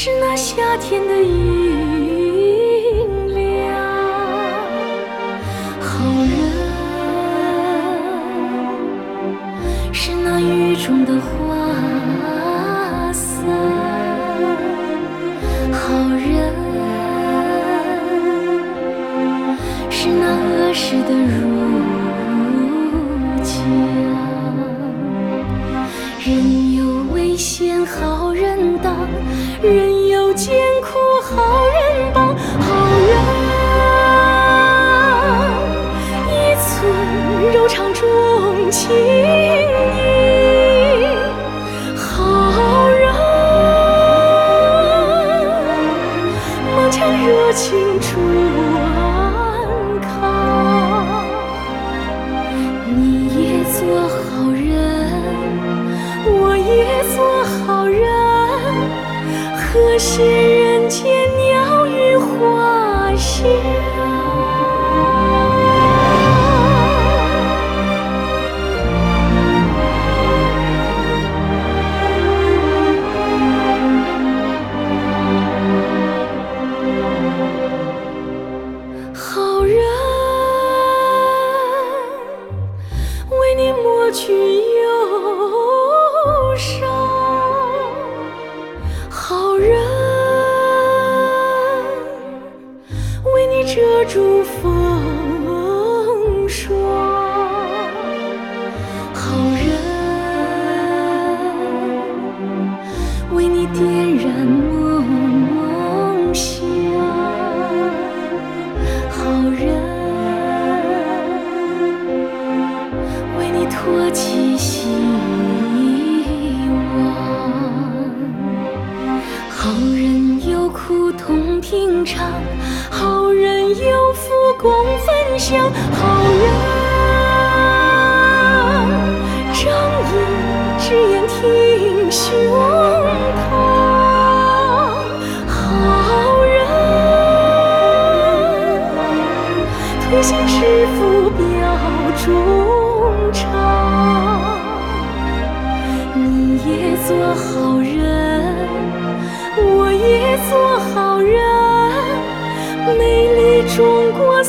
是那夏天的阴凉。好人是那雨中的花伞，好人是那儿时的儒家。人险好人当，人有艰苦好人帮。好人一寸柔肠重情义，好人满腔热情助安康。你也做和谐人间鸟语花香。遮住风霜，好人为你点燃梦想。好人为你托起希望，好人有苦痛平常，好人有福共分享，好人仗义直言挺胸膛，好人。推心置腹表衷肠，你也做好人，做好人，美丽中国